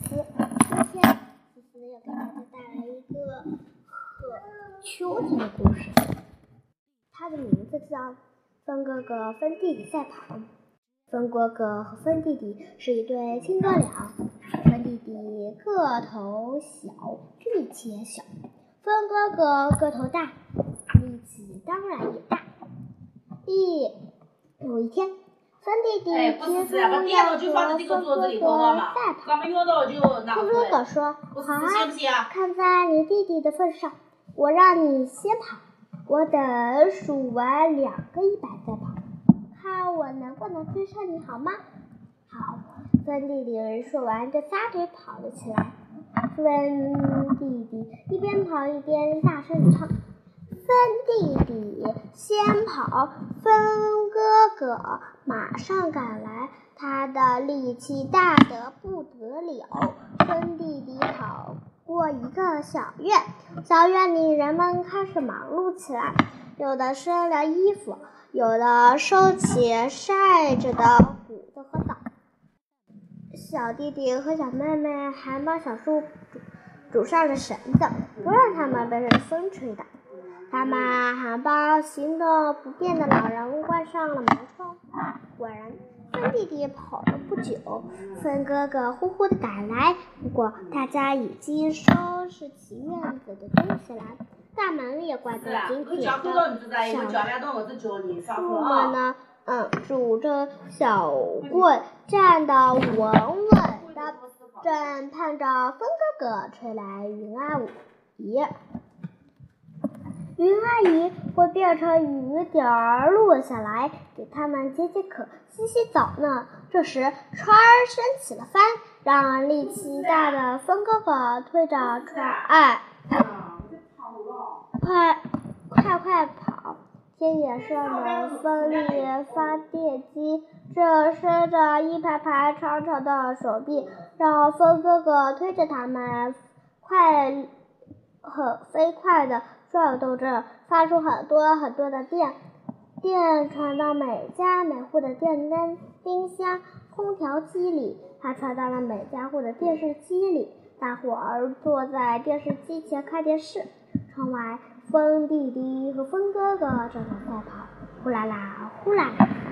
思思。今天思思又给大家带来一个和秋天的故事，它的名字叫《风哥哥风弟弟赛跑》。风哥哥和风弟弟是一对亲哥俩，风弟弟个头小，力气也小；风哥哥个头大，力气当然也大。一有一天。风弟弟听说要和风哥哥赛跑，风哥哥说：“好啊，看在你弟弟的份上，我让你先跑，我等数完两个一百再跑，看我能不能追上你，好吗？”好，风弟弟说完，就撒腿跑了起来。风弟弟一边跑一边大声唱。风弟弟先跑，风哥马上赶来，他的力气大得不得了。风弟弟跑过一个小院，小院里人们开始忙碌起来，有的收了衣服，有的收起晒着的谷子和枣。小弟弟和小妹妹还帮小树拄拄上了绳子，不让它们被风吹倒。他们还帮行动不便的老人关上了门窗。果然，风弟弟跑了不久，风哥哥呼呼的赶来。不过，大家已经收拾起院子的东西来，大门也关得紧紧的。小树们呢，嗯，拄着小棍，站得稳稳的，正盼着风哥哥吹来云阿姨。云阿姨会变成雨点儿落下来，给他们解解渴、洗洗澡呢。这时船儿升起了帆，让力气大的风哥哥推着船儿，快快快跑！天野上的风力发电机正伸着一排排长长的手臂，让风哥哥推着他们快很飞快的。转斗着，发出很多很多的电，电传到每家每户的电灯、冰箱、空调机里，还传到了每家户的电视机里。大伙儿坐在电视机前看电视，窗外风弟弟和风哥哥正在赛跑，呼啦啦，呼啦啦。